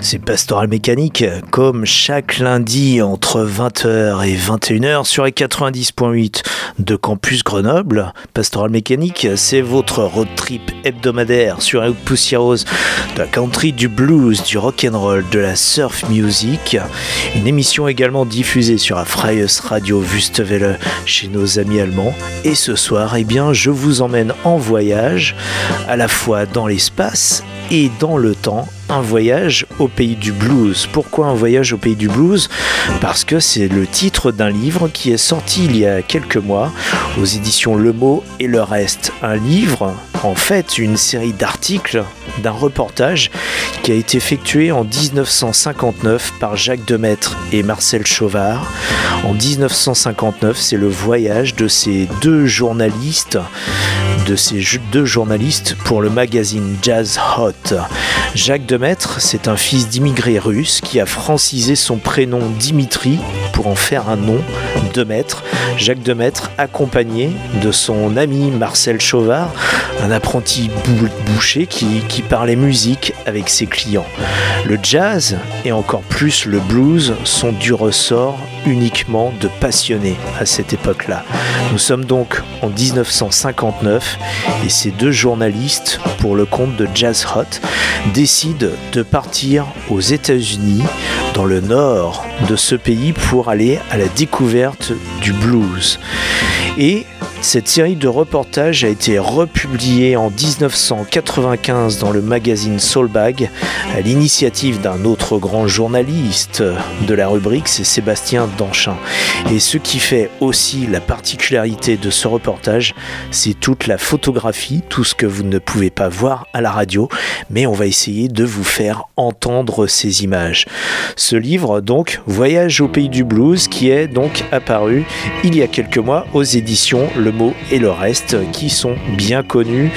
C'est Pastoral Mécanique, comme chaque lundi entre 20h et 21h sur les 90.8 de Campus Grenoble. Pastoral Mécanique, c'est votre road trip hebdomadaire sur la poussiéreuse de la country, du blues, du rock and roll, de la surf music. Une émission également diffusée sur la Freies Radio Wüstewelle chez nos amis allemands. Et ce soir, eh bien, je vous emmène en voyage, à la fois dans l'espace et dans le temps un voyage au pays du blues. Pourquoi un voyage au pays du blues? Parce que c'est le titre d'un livre qui est sorti il y a quelques mois aux éditions Le Mot et le Reste. Un livre, en fait, une série d'articles d'un reportage qui a été effectué en 1959 par Jacques Demaître et Marcel Chauvard. En 1959, c'est le voyage de ces deux journalistes de ces deux journalistes pour le magazine Jazz Hot. Jacques Demaître, c'est un fils d'immigrés russes qui a francisé son prénom Dimitri pour en faire un nom, Demaître. Jacques Demaître, accompagné de son ami Marcel Chauvard, un apprenti boucher qui, qui parlait musique avec ses clients. Le jazz et encore plus le blues sont du ressort uniquement de passionnés à cette époque-là. Nous sommes donc en 1959 et ces deux journalistes, pour le compte de Jazz Hot, décident de partir aux États-Unis, dans le nord de ce pays, pour aller à la découverte du blues. Et cette série de reportages a été republiée en 1995 dans le magazine Soulbag à l'initiative d'un autre grand journaliste de la rubrique, c'est Sébastien Danchin. Et ce qui fait aussi la particularité de ce reportage, c'est toute la photographie, tout ce que vous ne pouvez pas voir à la radio, mais on va essayer de vous faire entendre ces images. Ce livre, donc, Voyage au pays du blues, qui est donc apparu il y a quelques mois aux éditions Le Mot et le reste, qui sont bien connus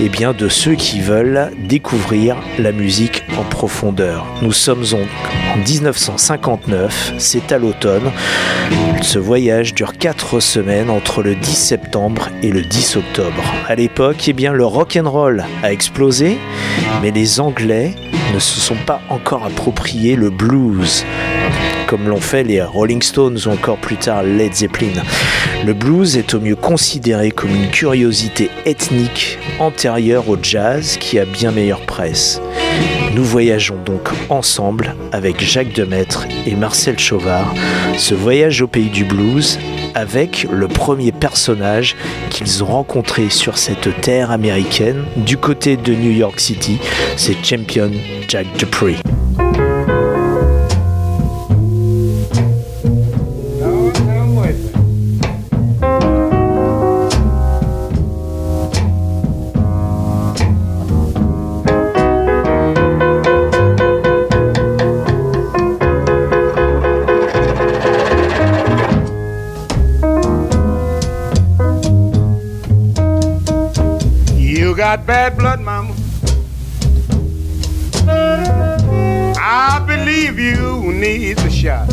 et bien de ceux qui veulent découvrir la musique en profondeur. Nous sommes en 1959, c'est à l'automne. Ce voyage dure 4 semaines entre le 10 septembre et le 10 octobre. À l'époque, eh bien, le rock and roll a explosé, mais les Anglais ne se sont pas encore appropriés le blues comme l'ont fait les Rolling Stones ou encore plus tard Led Zeppelin. Le blues est au mieux considéré comme une curiosité ethnique antérieure au jazz qui a bien meilleure presse. Nous voyageons donc ensemble avec Jacques Demaître et Marcel Chauvard, ce voyage au pays du blues avec le premier personnage qu'ils ont rencontré sur cette terre américaine du côté de New York City, c'est Champion Jack Dupree. Got bad blood, mama. I believe you need a shot.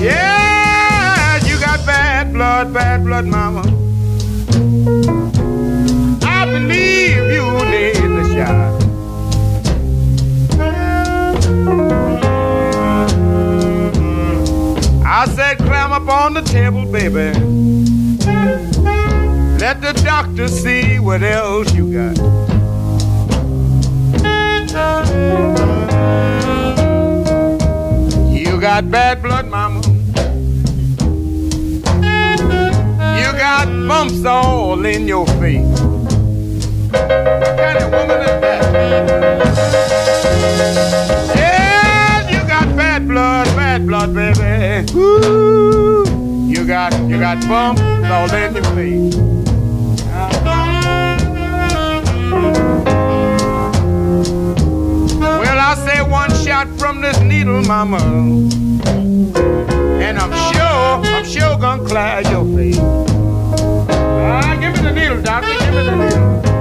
Yeah, you got bad blood, bad blood, mama. I believe you need a shot. I said, climb up on the table, baby. Let the doctor see what else you got. You got bad blood, mama. You got bumps all in your face. What kind of woman is that? Yeah, you got bad blood, bad blood, baby. Ooh, you got you got bumps all in your face. One shot from this needle, mama. And I'm sure, I'm sure gonna clear your face. Ah, give me the needle, doctor, give me the needle.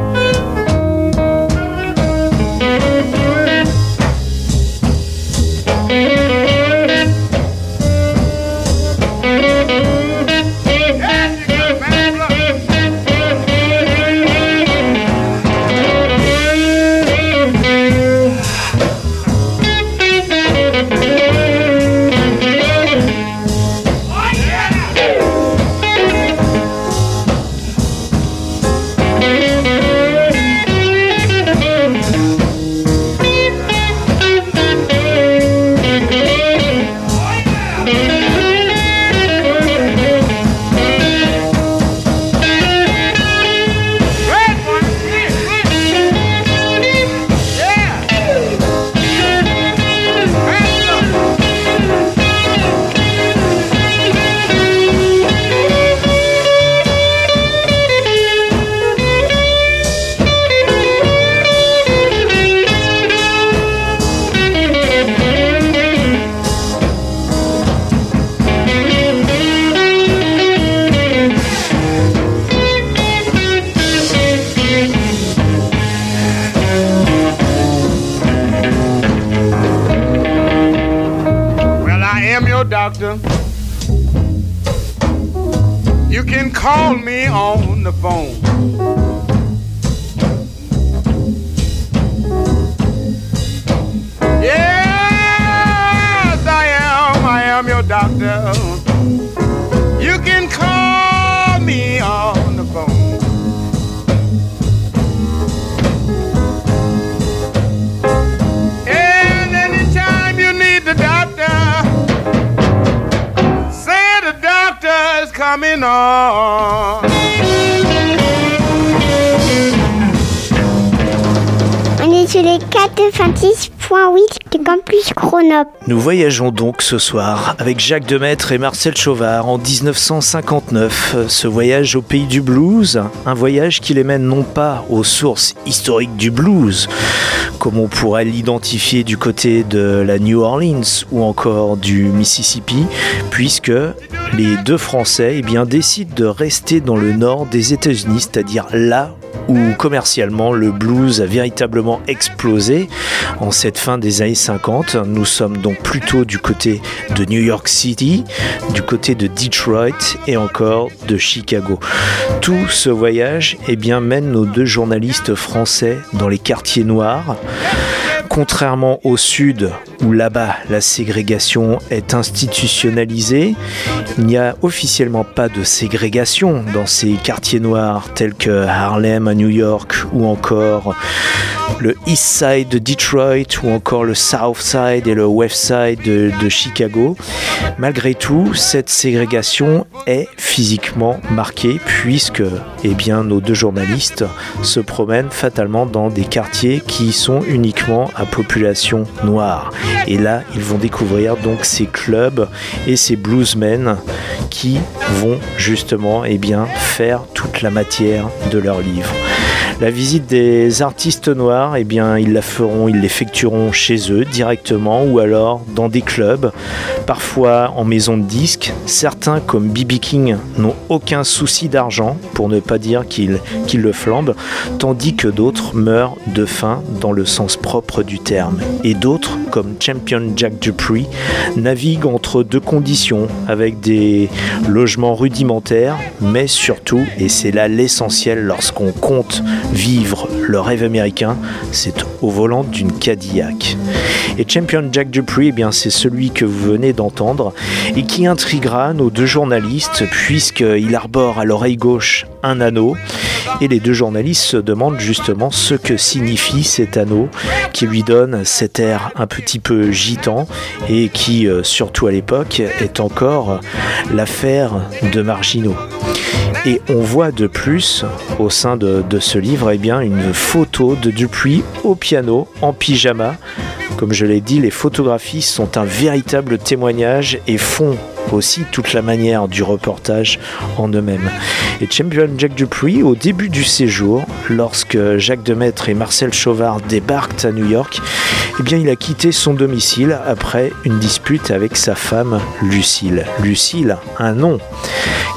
Nous voyageons donc ce soir avec Jacques Demaître et Marcel Chauvard en 1959. Ce voyage au pays du blues, un voyage qui les mène non pas aux sources historiques du blues, comme on pourrait l'identifier du côté de la New Orleans ou encore du Mississippi, puisque les deux Français eh bien, décident de rester dans le nord des États-Unis, c'est-à-dire là où commercialement le blues a véritablement explosé en cette fin des années 50. Nous sommes donc plutôt du côté de New York City, du côté de Detroit et encore de Chicago. Tout ce voyage eh bien, mène nos deux journalistes français dans les quartiers noirs. Contrairement au sud, où là-bas la ségrégation est institutionnalisée, il n'y a officiellement pas de ségrégation dans ces quartiers noirs tels que Harlem à New York ou encore le East Side de Detroit ou encore le South Side et le West Side de, Chicago. Malgré tout, cette ségrégation est physiquement marquée puisque eh bien, nos deux journalistes se promènent fatalement dans des quartiers qui sont uniquement à population noire. Et là, ils vont découvrir donc ces clubs et ces bluesmen qui vont justement eh bien, faire toute la matière de leur livre. La visite des artistes noirs, eh bien, ils la feront, ils l'effectueront chez eux directement ou alors dans des clubs, parfois en maison de disques. Certains, comme B.B. King, n'ont aucun souci d'argent, pour ne pas dire qu'ils le flambent, tandis que d'autres meurent de faim dans le sens propre du terme. Et d'autres, comme Champion Jack Dupree, naviguent entre deux conditions, avec des logements rudimentaires, mais surtout, et c'est là l'essentiel lorsqu'on compte vivre le rêve américain, c'est au volant d'une Cadillac. Et Champion Jack Dupree, eh bien, c'est celui que vous venez d'entendre et qui intriguera nos deux journalistes puisqu'il arbore à l'oreille gauche un anneau et les deux journalistes se demandent justement ce que signifie cet anneau qui lui donne cet air un petit peu gitan et qui, euh, surtout à l'époque, est encore l'affaire de marginaux. Et on voit de plus, au sein de, ce livre, eh une photo de Dupuis au piano, en pyjama. Comme je l'ai dit, les photographies sont un véritable témoignage et font aussi toute la manière du reportage en eux-mêmes. Et Champion Jack Dupuis, au début du séjour, lorsque Jacques Demaître et Marcel Chauvard débarquent à New York, eh bien, il a quitté son domicile après une dispute avec sa femme Lucille. Lucille, un nom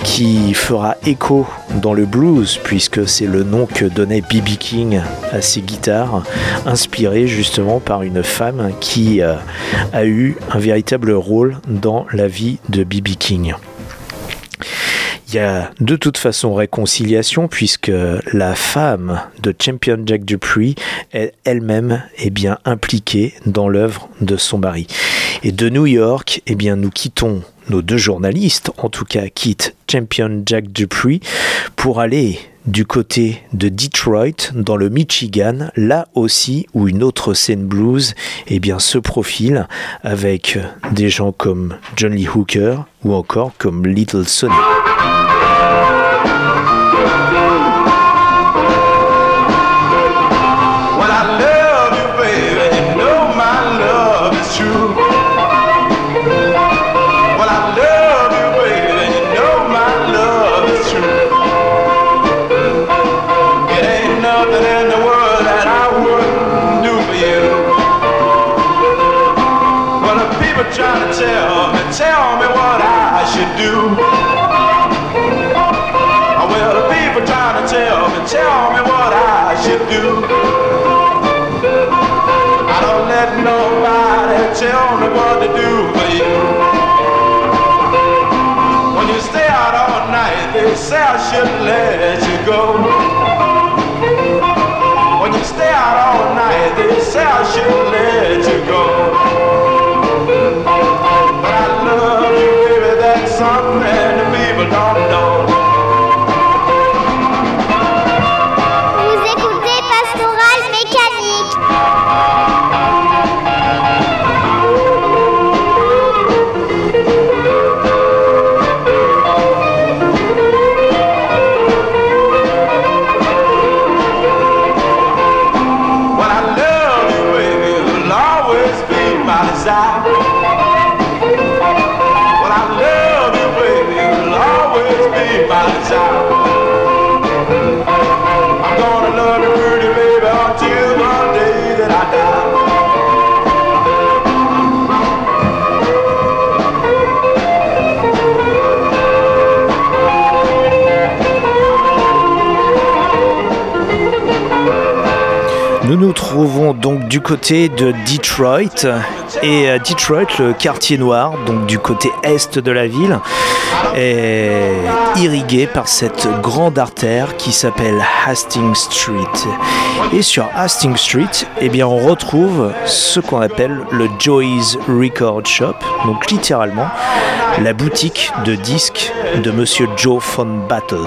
qui fera écho dans le blues, puisque c'est le nom que donnait B.B. King à ses guitares, inspiré justement par une femme qui euh, a eu un véritable rôle dans la vie de B.B. King. Il y a de toute façon réconciliation puisque la femme de Champion Jack Dupree est elle-même est bien impliquée dans l'œuvre de son mari. Et de New York, eh bien, nous quittons nos deux journalistes, en tout cas quittent Champion Jack Dupree pour aller du côté de Detroit, dans le Michigan, là aussi où une autre scène blues eh bien, se profile avec des gens comme John Lee Hooker ou encore comme Little Sonny. Say I shouldn't let you go. When you stay out all night, they say I shouldn't let you go. But I love you, baby, that's something the people don't Nous nous trouvons donc du côté de Detroit et euh, Detroit, le quartier noir, donc du côté est de la ville, est irrigué par cette grande artère qui s'appelle Hastings Street. Et sur Hastings Street, eh bien, on retrouve ce qu'on appelle le Joy's Record Shop, donc littéralement la boutique de disques de Monsieur Joe Von Battle.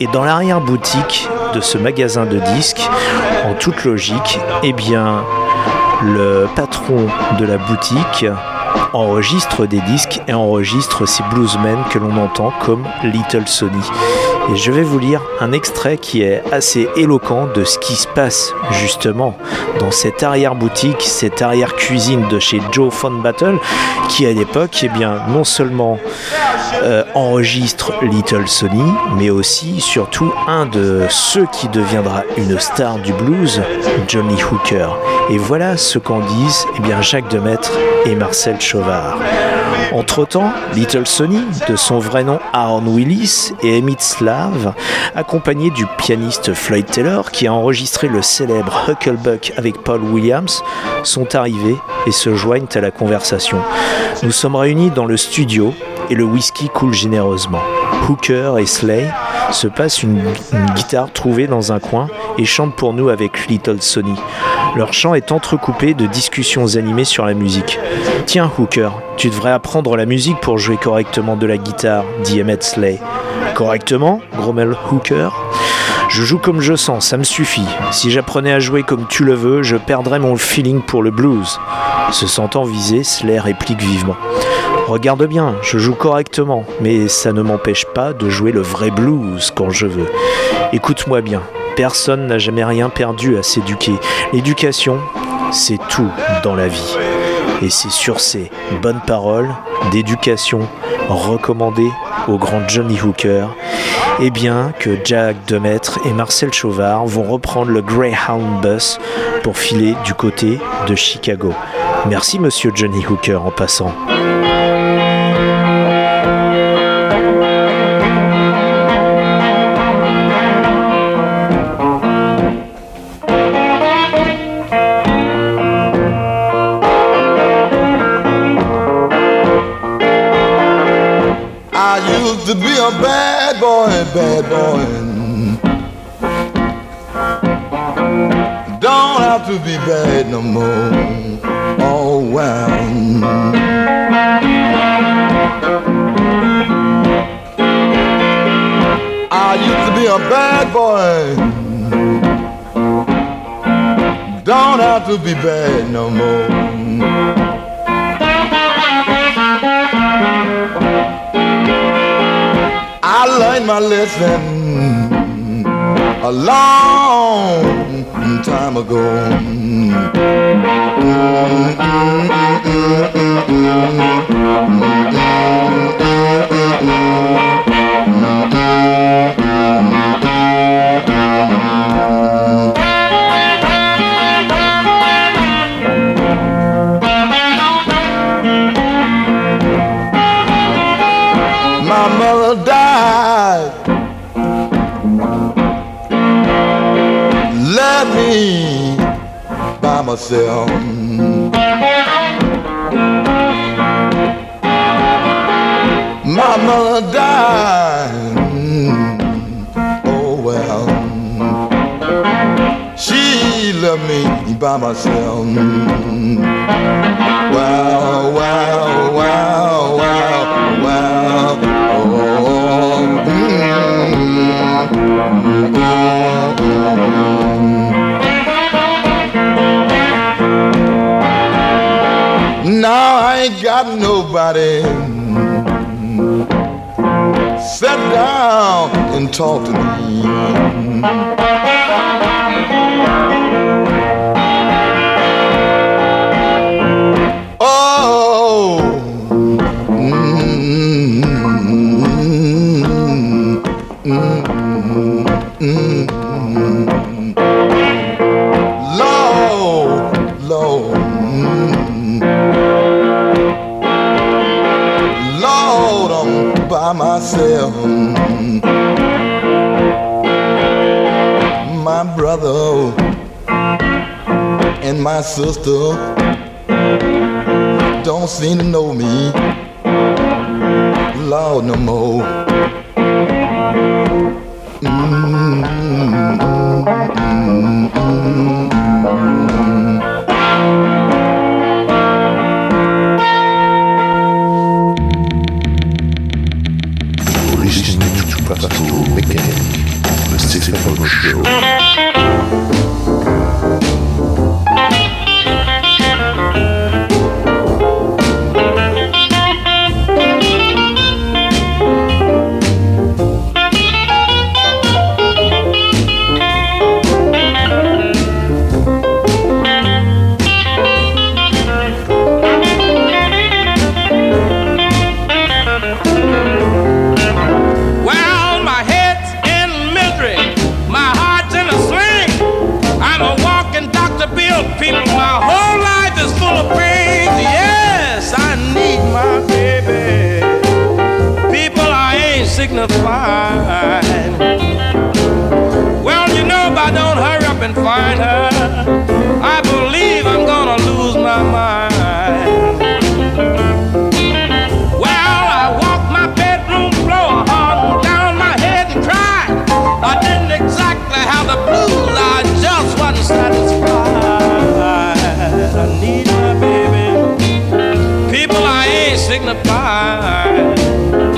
Et dans l'arrière-boutique de ce magasin de disques, toute logique, eh bien, le patron de la boutique enregistre des disques et enregistre ces bluesmen que l'on entend comme Little Sonny. Et je vais vous lire un extrait qui est assez éloquent de ce qui se passe justement dans cette arrière-boutique, cette arrière-cuisine de chez Joe Fun Battle, qui à l'époque, eh bien, non seulement euh, enregistre Little Sony, mais aussi, surtout, un de ceux qui deviendra une star du blues, Johnny Hooker. Et voilà ce qu'en disent eh bien, Jacques Demaître et Marcel Chauvard. Entre-temps, Little Sonny, de son vrai nom Aaron Willis, et Emmett accompagné du pianiste Floyd Taylor, qui a enregistré le célèbre Hucklebuck avec Paul Williams, sont arrivés et se joignent à la conversation. Nous sommes réunis dans le studio et le whisky coule généreusement. Hooker et Slay se passent une, guitare trouvée dans un coin et chantent pour nous avec Little Sonny. Leur chant est entrecoupé de discussions animées sur la musique. Tiens, Hooker, tu devrais apprendre la musique pour jouer correctement de la guitare, dit Emmett Slay. Correctement grommelle Hooker. Je joue comme je sens, ça me suffit. Si j'apprenais à jouer comme tu le veux, je perdrais mon feeling pour le blues. Se sentant visé, Slay réplique vivement. Regarde bien, je joue correctement, mais ça ne m'empêche pas de jouer le vrai blues quand je veux. Écoute-moi bien, Personne n'a jamais rien perdu à s'éduquer. L'éducation, c'est tout dans la vie. Et c'est sur ces bonnes paroles d'éducation recommandées au grand Johnny Hooker, eh bien que Jack Demaître et Marcel Chauvard vont reprendre le Greyhound Bus pour filer du côté de Chicago. Merci monsieur Johnny Hooker en passant. A bad boy, bad boy. Don't have to be bad no more. Oh wow. I used to be a bad boy. Don't have to be bad no more. I learned my lesson a long time ago. My by myself. My mother died. Oh well. She left me by myself. Wow, wow, wow, wow, wow. Oh, mm, mm, mm, Now I ain't got nobody. Sit down and talk to me. Myself. My brother and my sister don't seem to know me, Lord, no more. Mm, Show. why.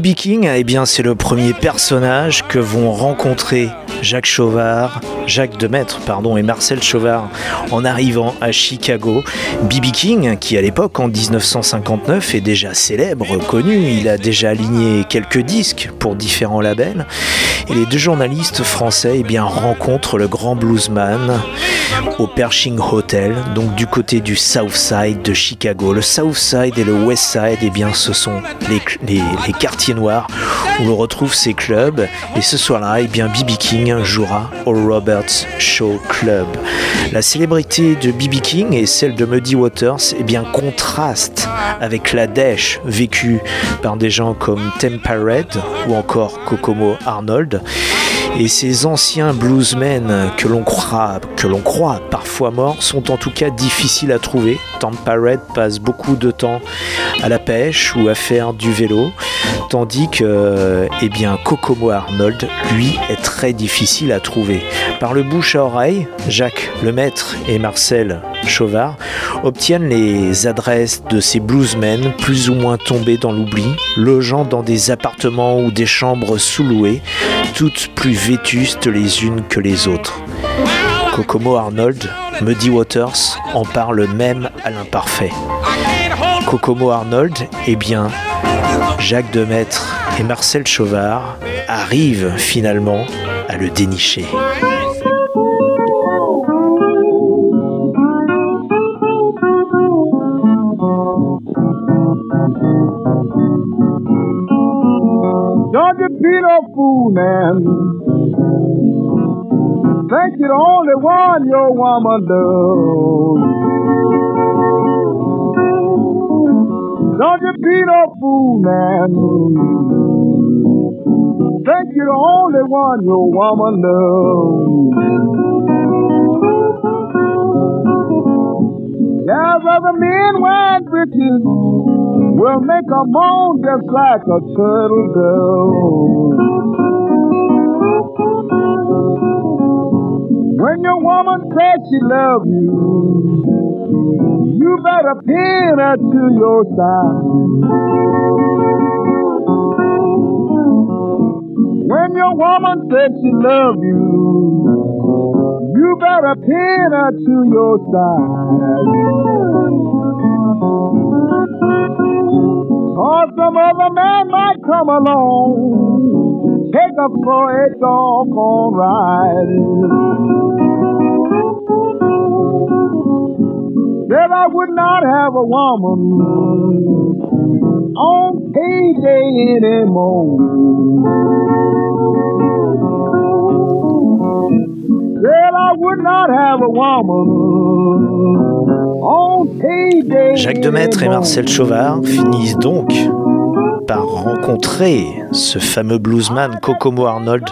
B.B. King, eh c'est le premier personnage que vont rencontrer Jacques Chauvard, Jacques Demaître, pardon, et Marcel Chauvard en arrivant à Chicago. B.B. King, qui à l'époque, en 1959, est déjà célèbre, connu, il a déjà aligné quelques disques pour différents labels. Et les deux journalistes français eh bien, rencontrent le grand bluesman au Pershing Hotel, donc du côté du South Side de Chicago. Le South Side et le West Side, eh bien, ce sont les, quartiers noirs où l'on retrouve ces clubs. Et ce soir-là, eh bien, B.B. King jouera au Show Club. La célébrité de B.B. King et celle de Muddy Waters eh bien, contraste avec la dèche vécue par des gens comme Tempa Red ou encore Kokomo Arnold. Et ces anciens bluesmen que l'on croit, parfois morts sont en tout cas difficiles à trouver. Tampa Red passe beaucoup de temps à la pêche ou à faire du vélo, tandis que eh bien, Kokomo Arnold, lui, est très difficile à trouver. Par le bouche à oreille, Jacques Lemaître et Marcel Chauvard obtiennent les adresses de ces bluesmen plus ou moins tombés dans l'oubli, logeant dans des appartements ou des chambres sous-louées, toutes plus vétustes les unes que les autres. Kokomo Arnold, Muddy Waters en parle même à l'imparfait. Kokomo Arnold, eh bien, Jacques Demaître et Marcel Chauvard arrivent finalement à le dénicher. Man. Think you're the only one your woman loves. Don't you be no fool, man. Think you're the only one your woman loves. There's other men want riches will make a moan just like a turtle does. When your woman says she loves you, you better pin her to your side. When your woman says she loves you, you better pin her to your side. Or some other man might come along, take her for a doggone ride. Said I would not have a woman on payday anymore. Jacques Demaître et Marcel Chauvard finissent donc par rencontrer ce fameux bluesman Kokomo Arnold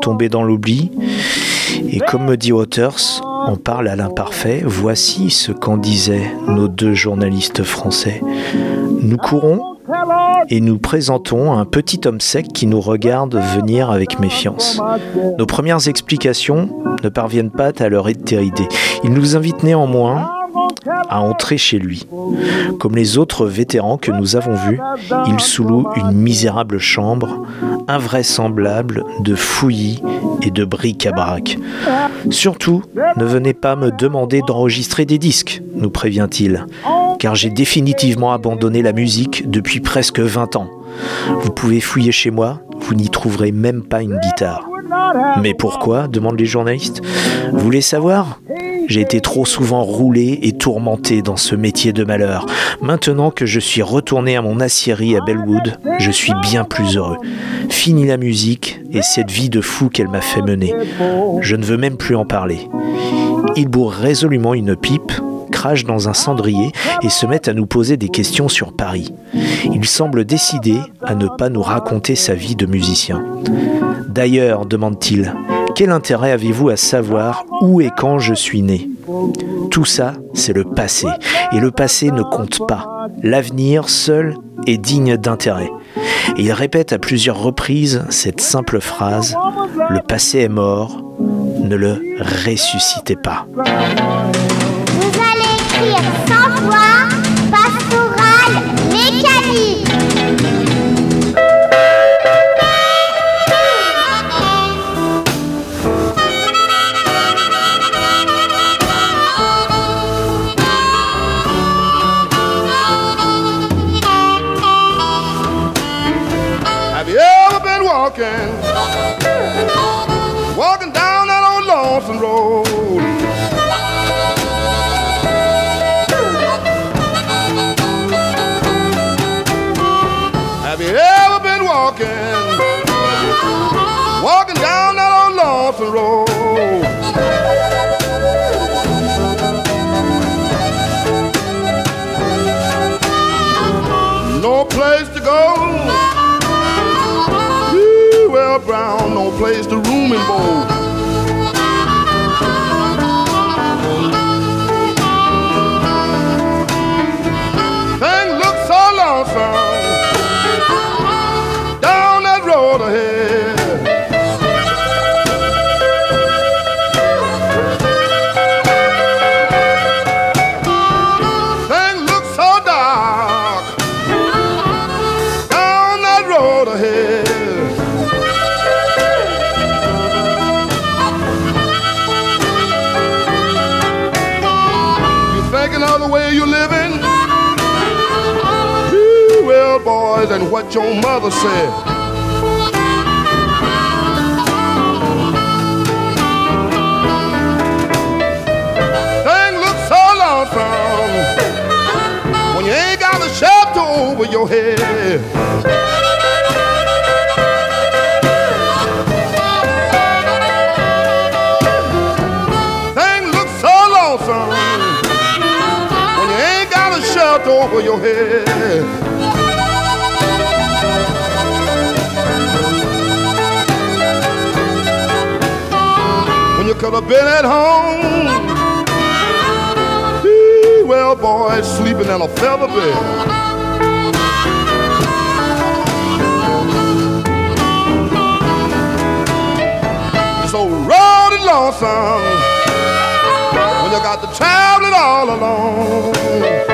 tombé dans l'oubli. Et comme me dit Waters, on parle à l'imparfait, voici ce qu'en disaient nos deux journalistes français. Nous courons et nous présentons un petit homme sec qui nous regarde venir avec méfiance. Nos premières explications ne parviennent pas à leur étérité. Il nous invite néanmoins à entrer chez lui. Comme les autres vétérans que nous avons vus, il sous-loue une misérable chambre, invraisemblable de fouillis et de bric-à-brac. Surtout, ne venez pas me demander d'enregistrer des disques, nous prévient-il, car j'ai définitivement abandonné la musique depuis presque 20 ans. Vous pouvez fouiller chez moi, vous n'y trouverez même pas une guitare. Mais pourquoi demandent les journalistes? Vous voulez savoir? J'ai été trop souvent roulé et tourmenté dans ce métier de malheur. Maintenant que je suis retourné à mon aciérie à Bellwood, je suis bien plus heureux. Fini la musique et cette vie de fou qu'elle m'a fait mener. Je ne veux même plus en parler. Il bourre résolument une pipe dans un cendrier et se met à nous poser des questions sur Paris. Il semble décidé à ne pas nous raconter sa vie de musicien. D'ailleurs, demande-t-il, quel intérêt avez-vous à savoir où et quand je suis né? Tout ça, c'est le passé. Et le passé ne compte pas. L'avenir seul est digne d'intérêt. Et il répète à plusieurs reprises cette simple phrase, Le passé est mort, ne le ressuscitez pas. Have you ever been walking, walking down that old lonesome road? Don't play the room and bowl. What your mother said. Thing looks so lonesome when you ain't got a shelter over your head. Thing looks so lonesome when you ain't got a shelter over your head. Could have been at home. Well, boy, sleeping in a feather bed. So road lonesome when you got to traveling all alone.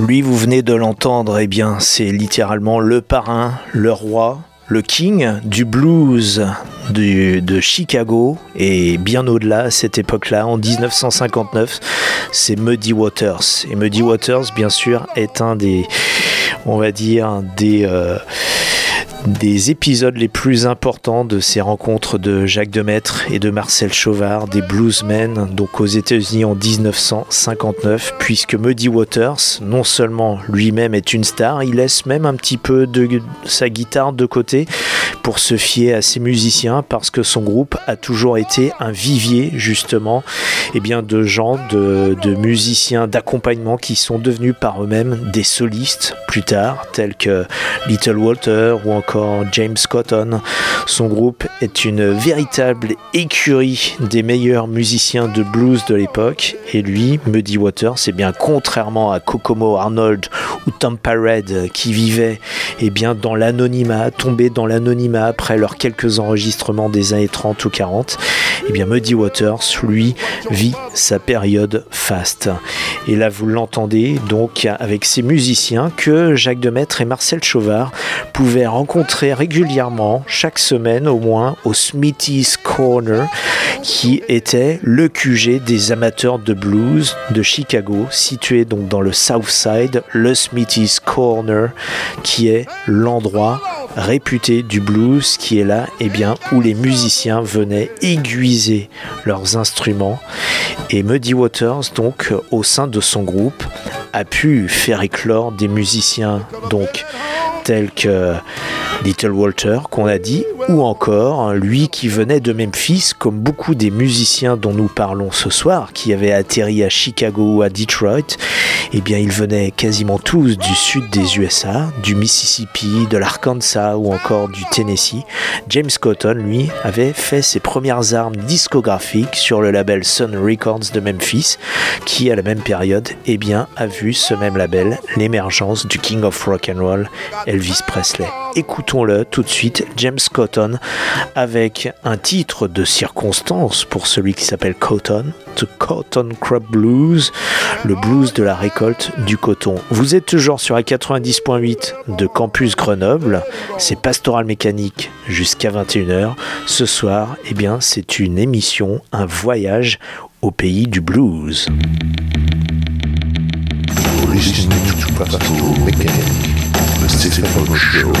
Lui, vous venez de l'entendre, eh bien, c'est littéralement le parrain, le roi, le king du blues du- de Chicago et bien au-delà à cette époque-là, en 1959, c'est Muddy Waters. Et Muddy Waters, bien sûr, est un des, on va dire, des, euh, des épisodes les plus importants de ces rencontres de Jacques Demaître et de Marcel Chauvard, des bluesmen, donc aux États-Unis en 1959, puisque Muddy Waters, non seulement lui-même est une star, il laisse même un petit peu de sa guitare de côté pour se fier à ses musiciens, parce que son groupe a toujours été un vivier, justement, et bien de gens, de, de musiciens d'accompagnement qui sont devenus par eux-mêmes des solistes plus tard, tels que Little Walter ou encore James Cotton. Son groupe est une véritable écurie des meilleurs musiciens de blues de l'époque. Et lui, Muddy Waters, c'est bien contrairement à Kokomo Arnold ou Tom Parade qui vivaient eh bien, dans l'anonymat, tombés dans l'anonymat après leurs quelques enregistrements des années 30 ou 40. Eh bien, Muddy Waters, lui, vit sa période faste. Et là, vous l'entendez donc avec ces musiciens que Jacques Demaître et Marcel Chauvard pouvaient rencontrer régulièrement, chaque semaine au moins, au Smithy's Corner, qui était le QG des amateurs de blues de Chicago, situé donc dans le South Side, le Smithy's Corner, qui est l'endroit réputé du blues, qui est là, et bien, où les musiciens venaient aiguiser leurs instruments. Et Muddy Waters, donc, au sein de son groupe, a pu faire éclore des musiciens, donc, tels que Little Walter qu'on a dit, ou encore lui qui venait de Memphis, comme beaucoup des musiciens dont nous parlons ce soir, qui avaient atterri à Chicago ou à Detroit, eh bien ils venaient quasiment tous du sud des USA, du Mississippi, de l'Arkansas ou encore du Tennessee. James Cotton, lui, avait fait ses premières armes discographiques sur le label Sun Records de Memphis, qui à la même période, eh bien, a vu ce même label l'émergence du King of Rock and Roll, Elvis Presley. Écoutons-le tout de suite, James Cotton, avec un titre de circonstance pour celui qui s'appelle Cotton, The Cotton Crop Blues, le blues de la récolte du coton. Vous êtes toujours sur la 90.8 de Campus Grenoble, c'est Pastoral Mécanique jusqu'à 21h. Ce soir, eh bien, c'est une émission, un voyage au pays du blues. Mystical Show.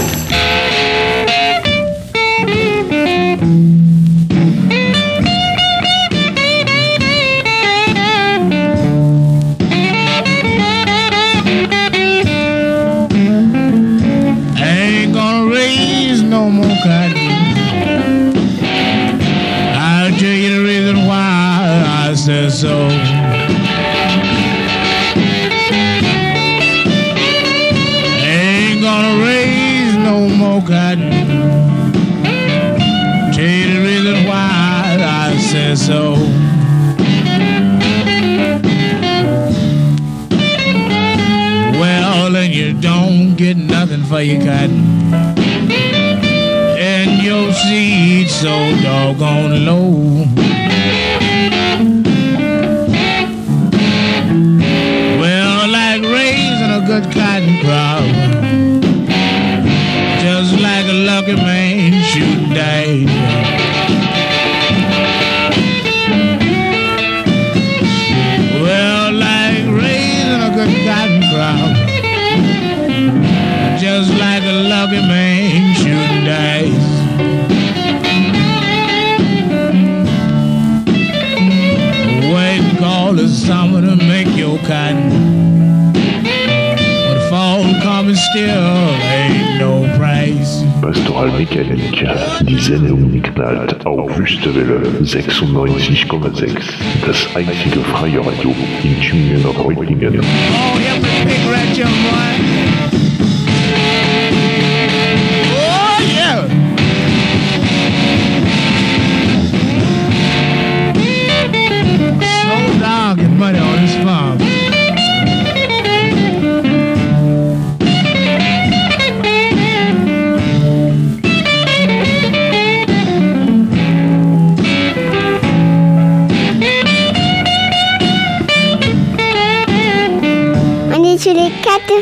96,6. Das einzige freie Radio in Tübingen und Reutlingen. Oh,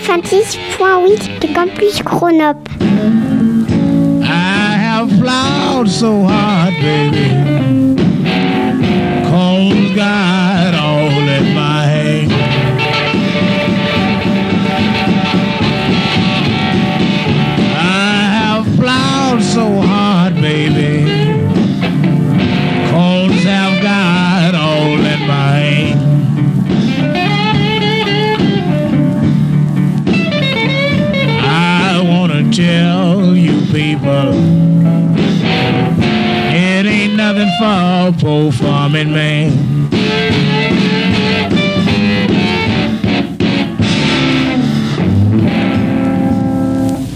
96.8 de Campus Grenoble. I have plowed so hard, baby. Farming man.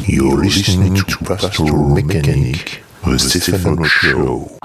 You're listening to Pastoral Mechanic, the Stephen Show.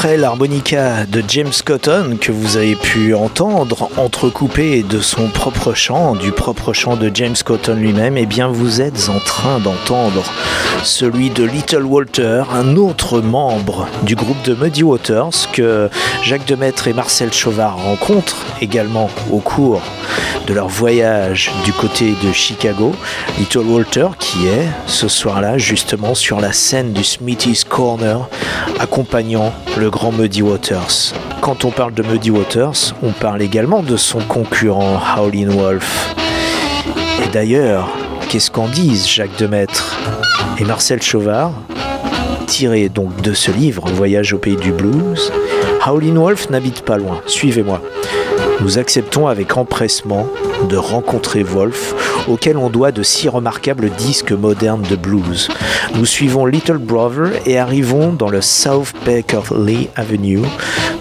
Après l'harmonica de James Cotton que vous avez pu entendre, entrecoupé de son propre chant, du propre chant de James Cotton lui-même, eh bien vous êtes en train d'entendre celui de Little Walter, un autre membre du groupe de Muddy Waters que Jacques Demaître et Marcel Chauvard rencontrent également au cours de leur voyage du côté de Chicago. Little Walter qui est ce soir-là justement sur la scène du Smithy's Corner accompagnant le grand Muddy Waters. Quand on parle de Muddy Waters, on parle également de son concurrent Howlin' Wolf. Et d'ailleurs, qu'est-ce qu'en disent Jacques Demaître et Marcel Chauvard Tiré donc de ce livre, Voyage au pays du blues, Howlin' Wolf n'habite pas loin, suivez-moi. Nous acceptons avec empressement de rencontrer Wolf, auquel on doit de si remarquables disques modernes de blues. Nous suivons Little Brother et arrivons dans le South Lee Avenue.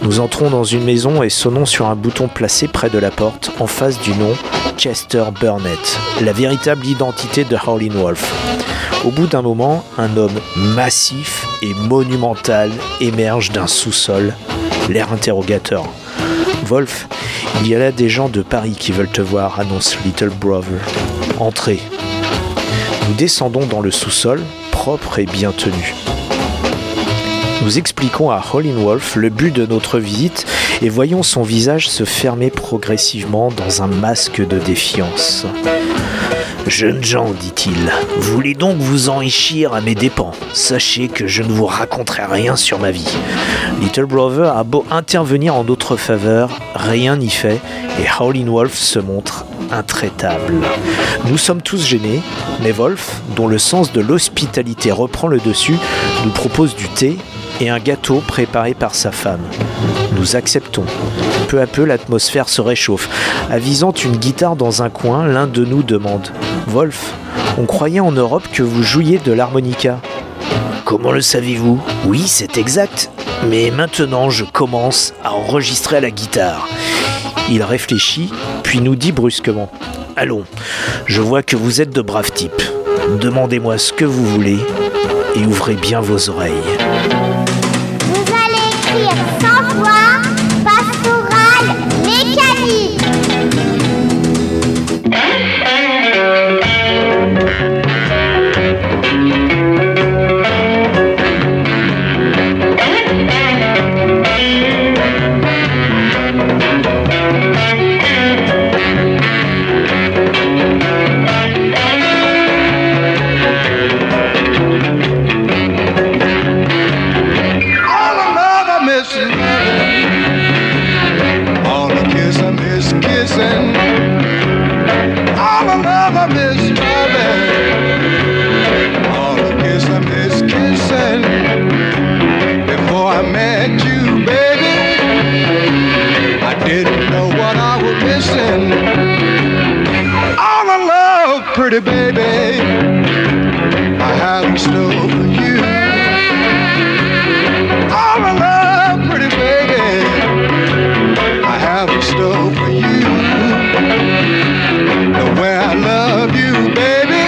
Nous entrons dans une maison et sonnons sur un bouton placé près de la porte en face du nom Chester Burnett, la véritable identité de Howlin' Wolf. Au bout d'un moment, un homme massif et monumental émerge d'un sous-sol, l'air interrogateur. Wolf, il y a là des gens de Paris qui veulent te voir, annonce Little Brother. Entrez. Nous descendons dans le sous-sol, propre et bien tenu. Nous expliquons à Howlin' Wolf le but de notre visite et voyons son visage se fermer progressivement dans un masque de défiance. Jeunes gens, dit-il, voulez donc vous enrichir à mes dépens. Sachez que je ne vous raconterai rien sur ma vie. Little Brother a beau intervenir en notre faveur, rien n'y fait et Howlin' Wolf se montre intraitable. Nous sommes tous gênés, mais Wolf, dont le sens de l'hospitalité reprend le dessus, nous propose du thé et un gâteau préparé par sa femme. Nous acceptons. Peu à peu, l'atmosphère se réchauffe. Avisant une guitare dans un coin, l'un de nous demande Wolf, on croyait en Europe que vous jouiez de l'harmonica. Comment le savez-vous? Oui, c'est exact. Mais maintenant, je commence à enregistrer à la guitare. Il réfléchit, puis nous dit brusquement Allons, je vois que vous êtes de braves types. Demandez-moi ce que vous voulez et ouvrez bien vos oreilles. Baby, I have in store for you. All the love, pretty baby, I have in store for you. The way I love you, baby,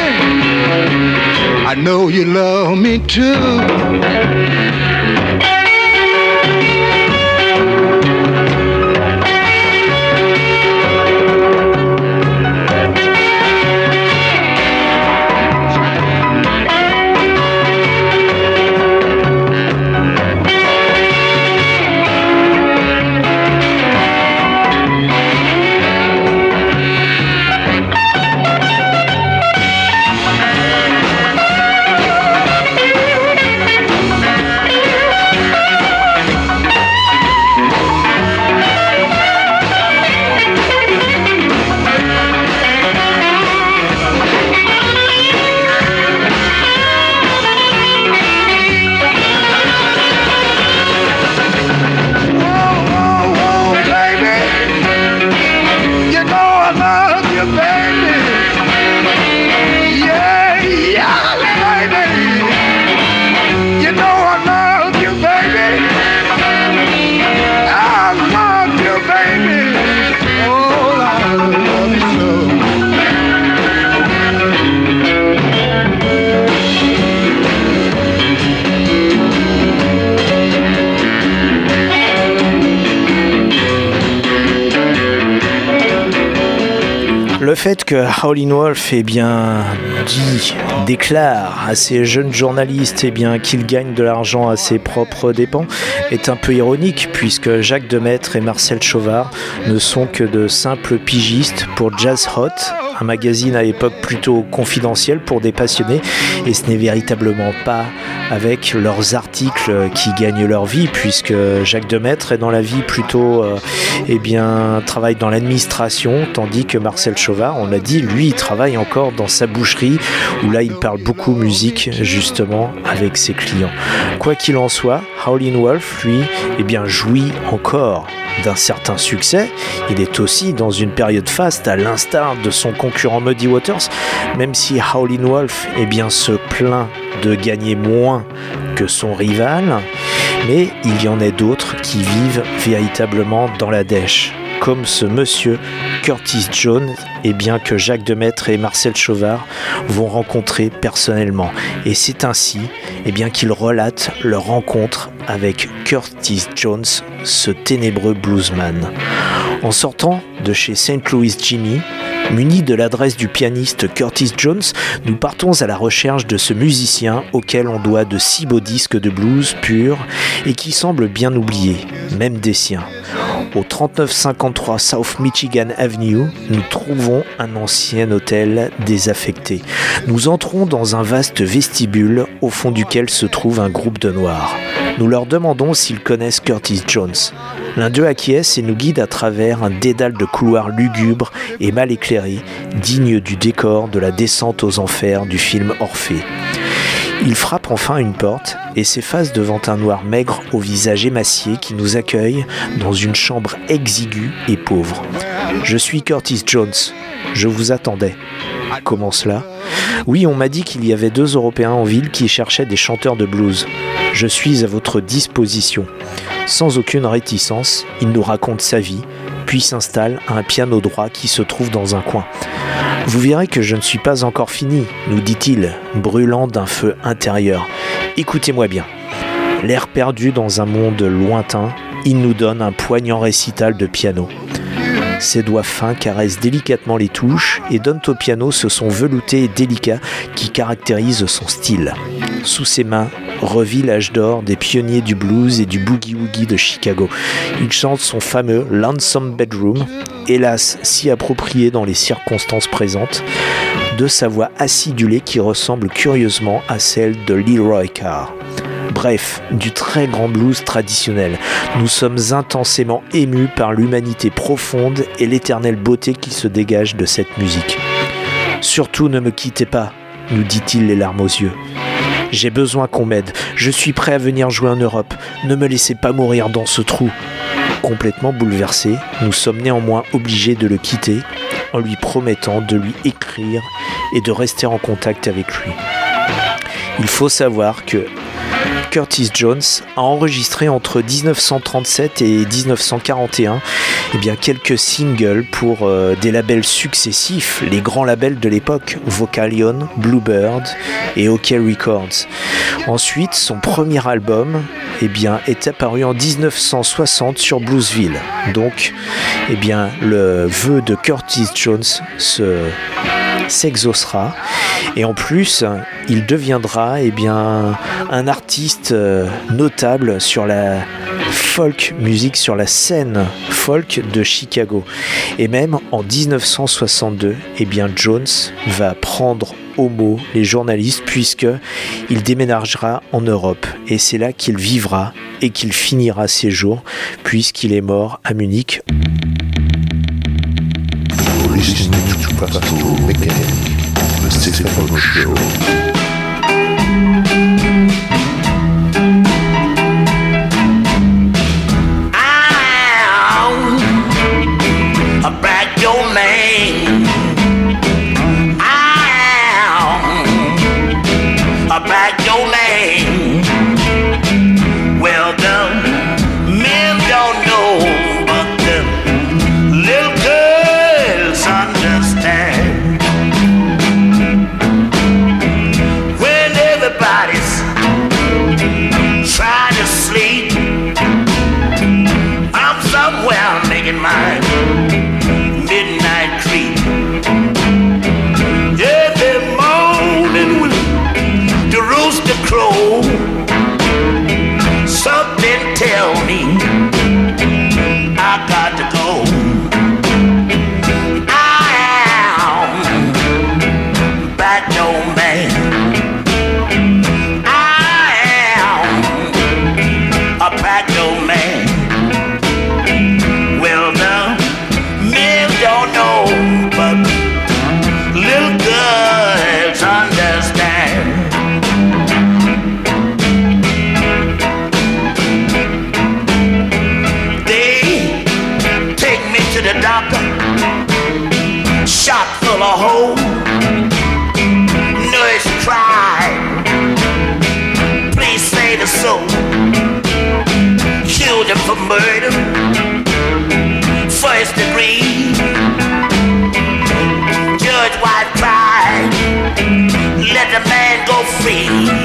I know you love me too. Howlin' Wolf eh déclare à ces jeunes journalistes eh bien, qu'il gagne de l'argent à ses propres dépens est un peu ironique puisque Jacques Demaître et Marcel Chauvard ne sont que de simples pigistes pour Jazz Hot, un magazine à l'époque plutôt confidentiel pour des passionnés. Et ce n'est véritablement pas avec leurs articles qui gagnent leur vie puisque Jacques Demaître est dans la vie plutôt euh, eh bien travaille dans l'administration tandis que Marcel Chauvard on l'a dit lui il travaille encore dans sa boucherie où là il parle beaucoup musique justement avec ses clients. Quoi qu'il en soit Howlin' Wolf lui eh bien jouit encore d'un certain succès. Il est aussi dans une période faste, à l'instar de son concurrent Muddy Waters, même si Howlin' Wolf bien, se plaint de gagner moins que son rival, mais il y en a d'autres qui vivent véritablement dans la dèche comme ce monsieur Curtis Jones, et bien que Jacques Demaître et Marcel Chauvard vont rencontrer personnellement. Et c'est ainsi et bien qu'ils relatent leur rencontre avec Curtis Jones, ce ténébreux bluesman. En sortant de chez St. Louis Jimmy, Munis de l'adresse du pianiste Curtis Jones, nous partons à la recherche de ce musicien auquel on doit de si beaux disques de blues purs et qui semble bien oublié, même des siens. Au 3953 South Michigan Avenue, nous trouvons un ancien hôtel désaffecté. Nous entrons dans un vaste vestibule au fond duquel se trouve un groupe de noirs. Nous leur demandons s'ils connaissent Curtis Jones. L'un d'eux acquiesce et nous guide à travers un dédale de couloirs lugubres et mal éclairés, digne du décor de la descente aux enfers du film Orphée. Il frappe enfin une porte et s'efface devant un noir maigre au visage émacié qui nous accueille dans une chambre exiguë et pauvre. Je suis Curtis Jones. Je vous attendais. Comment cela? Oui, on m'a dit qu'il y avait deux Européens en ville qui cherchaient des chanteurs de blues. Je suis à votre disposition. Sans aucune réticence, il nous raconte sa vie, puis s'installe un piano droit qui se trouve dans un coin. Vous verrez que je ne suis pas encore fini, nous dit-il, brûlant d'un feu intérieur. Écoutez-moi bien. L'air perdu dans un monde lointain, il nous donne un poignant récital de piano. Ses doigts fins caressent délicatement les touches et donnent au piano ce son velouté et délicat qui caractérise son style. Sous ses mains revit l'âge d'or des pionniers du blues et du boogie-woogie de Chicago. Il chante son fameux Lonesome Bedroom, hélas si approprié dans les circonstances présentes, de sa voix acidulée qui ressemble curieusement à celle de Leroy Carr. Bref, du très grand blues traditionnel. Nous sommes intensément émus par l'humanité profonde et l'éternelle beauté qui se dégage de cette musique. Surtout ne me quittez pas, nous dit-il les larmes aux yeux. J'ai besoin qu'on m'aide. Je suis prêt à venir jouer en Europe. Ne me laissez pas mourir dans ce trou. Complètement bouleversés, nous sommes néanmoins obligés de le quitter en lui promettant de lui écrire et de rester en contact avec lui. Il faut savoir que Curtis Jones a enregistré entre 1937 et 1941 eh bien, quelques singles pour euh, des labels successifs, les grands labels de l'époque, Vocalion, Bluebird et OK Records. Ensuite, son premier album eh bien, est apparu en 1960 sur Bluesville. Donc, eh bien, le vœu de Curtis Jones se s'exaucera. Et en plus il deviendra eh bien, un artiste euh, notable sur la folk music, sur la scène folk de Chicago. Et même en 1962, eh bien, Jones va prendre au mot les journalistes puisque il déménagera en Europe. Et c'est là qu'il vivra et qu'il finira ses jours puisqu'il est mort à Munich Fachstuhl beginnen. The City Show. I'm about your man. free.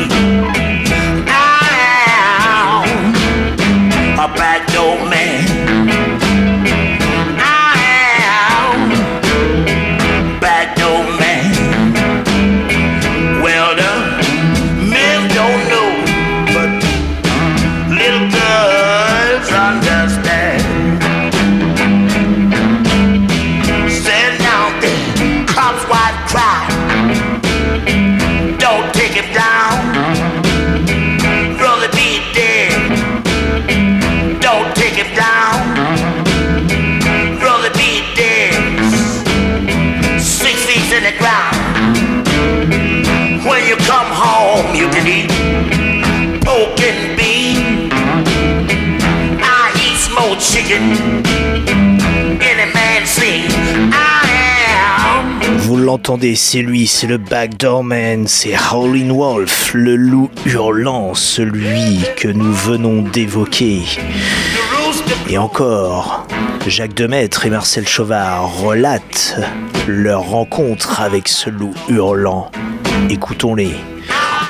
Vous l'entendez, c'est lui, c'est le Backdoor Man, c'est Howlin' Wolf, le loup hurlant, celui que nous venons d'évoquer. Et encore, Jacques Demaître et Marcel Chauvard relatent leur rencontre avec ce loup hurlant. Écoutons-les.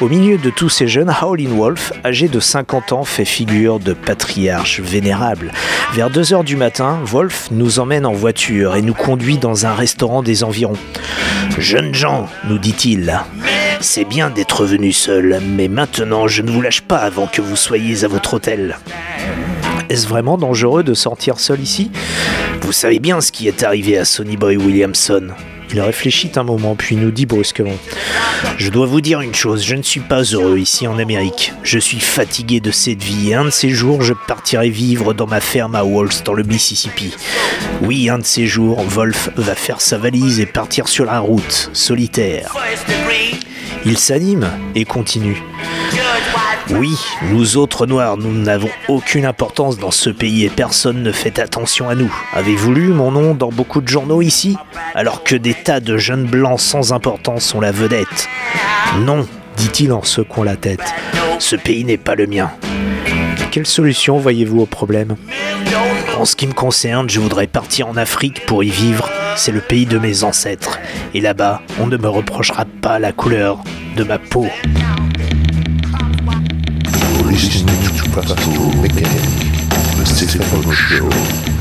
Au milieu de tous ces jeunes, Howlin' Wolf, âgé de 50 ans, fait figure de patriarche vénérable. Vers 2 heures du matin, Wolf nous emmène en voiture et nous conduit dans un restaurant des environs. Jeunes gens, nous dit-il, c'est bien d'être venu seul, mais maintenant je ne vous lâche pas avant que vous soyez à votre hôtel. Est-ce vraiment dangereux de sortir seul ici? Vous savez bien ce qui est arrivé à Sonny Boy Williamson. Il réfléchit un moment puis nous dit brusquement Je dois vous dire une chose, je ne suis pas heureux ici en Amérique. Je suis fatigué de cette vie et un de ces jours je partirai vivre dans ma ferme à Walls dans le Mississippi. Oui, un de ces jours, Wolf va faire sa valise et partir sur la route, solitaire. Il s'anime et continue. Oui, nous autres noirs, nous n'avons aucune importance dans ce pays et personne ne fait attention à nous. Avez-vous lu mon nom dans beaucoup de journaux ici? Alors que des tas de jeunes blancs sans importance sont la vedette. Non, dit-il en secouant la tête. Ce pays n'est pas le mien. Quelle solution voyez-vous au problème? En ce qui me concerne, je voudrais partir en Afrique pour y vivre. C'est le pays de mes ancêtres. Et là-bas, on ne me reprochera pas la couleur de ma peau. Listening to Pastor Mechanic, the Stephen Show.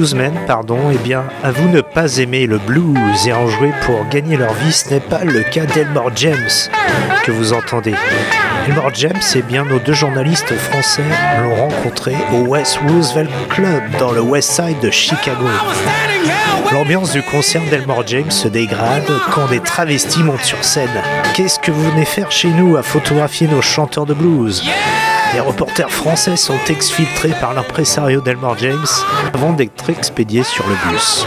Bluesmen, pardon, eh bien, à vous ne pas aimer le blues et en jouer pour gagner leur vie, ce n'est pas le cas d'Elmore James que vous entendez. Elmore James, eh bien, nos deux journalistes français l'ont rencontré au West Roosevelt Club dans le West Side de Chicago. L'ambiance du concert d'Elmore James se dégrade quand des travestis montent sur scène. Qu'est-ce que vous venez faire chez nous à photographier nos chanteurs de blues? Les reporters français sont exfiltrés par l'impresario d'Elmore James avant d'être expédiés sur le bus.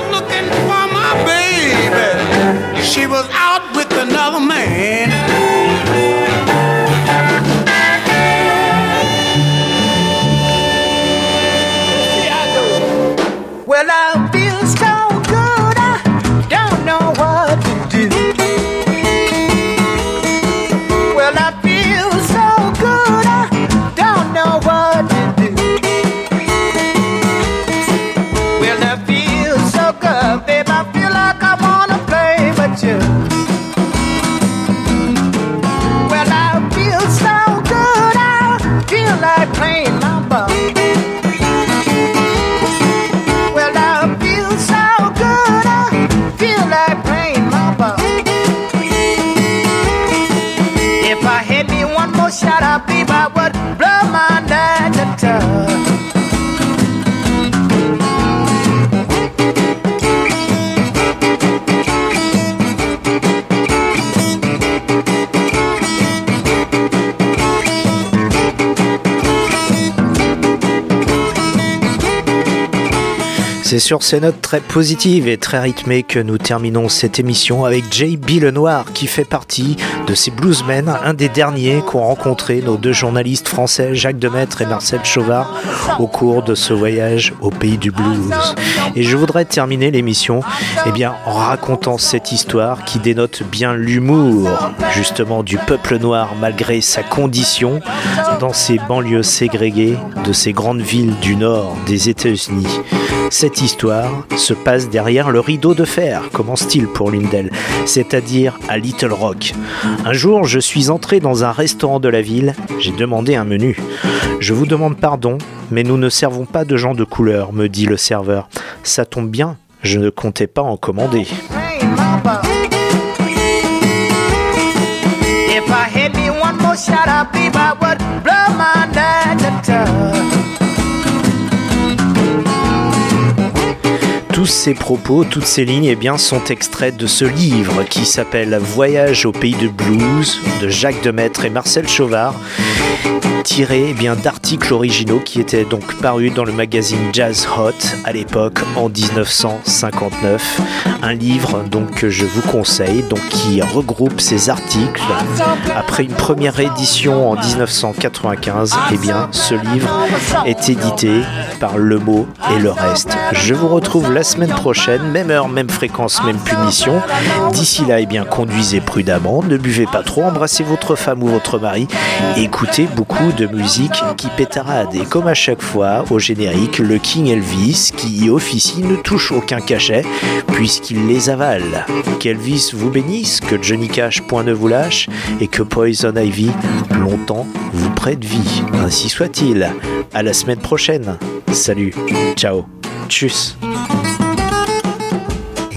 C'est sur ces notes très positives et très rythmées que nous terminons cette émission avec J.B. Lenoir qui fait partie de ces bluesmen, un des derniers qu'ont rencontré nos deux journalistes français Jacques Demaître et Marcel Chauvard au cours de ce voyage au pays du blues. Et je voudrais terminer l'émission eh en racontant cette histoire qui dénote bien l'humour justement du peuple noir malgré sa condition dans ces banlieues ségrégées de ces grandes villes du nord des États-Unis. Cette histoire se passe derrière le rideau de fer, commence-t-il pour l'une d'elles, c'est-à-dire à Little Rock. Un jour, je suis entré dans un restaurant de la ville, j'ai demandé un menu. Je vous demande pardon, mais nous ne servons pas de gens de couleur, me dit le serveur. Ça tombe bien, je ne comptais pas en commander. Tous ces propos, toutes ces lignes eh bien, sont extraits de ce livre qui s'appelle Voyage au pays de blues de Jacques Demaître et Marcel Chauvard, tiré eh d'articles originaux qui étaient donc parus dans le magazine Jazz Hot à l'époque en 1959. Un livre donc que je vous conseille, donc qui regroupe ces articles. Après une première édition en 1995, eh bien, ce livre est édité par Le Mot et le reste. Je vous retrouve la semaine prochaine, même heure, même fréquence, même punition. D'ici là, eh bien, conduisez prudemment, ne buvez pas trop, embrassez votre femme ou votre mari, écoutez beaucoup de musique qui pétarade. Et comme à chaque fois, au générique, le King Elvis, qui y officie, ne touche aucun cachet, puisqu'il les avale. Qu'Elvis vous bénisse, que Johnny Cash point ne vous lâche, et que Poison Ivy, longtemps, vous prête vie. Ainsi soit-il. À la semaine prochaine. Salut. Ciao. Tchuss.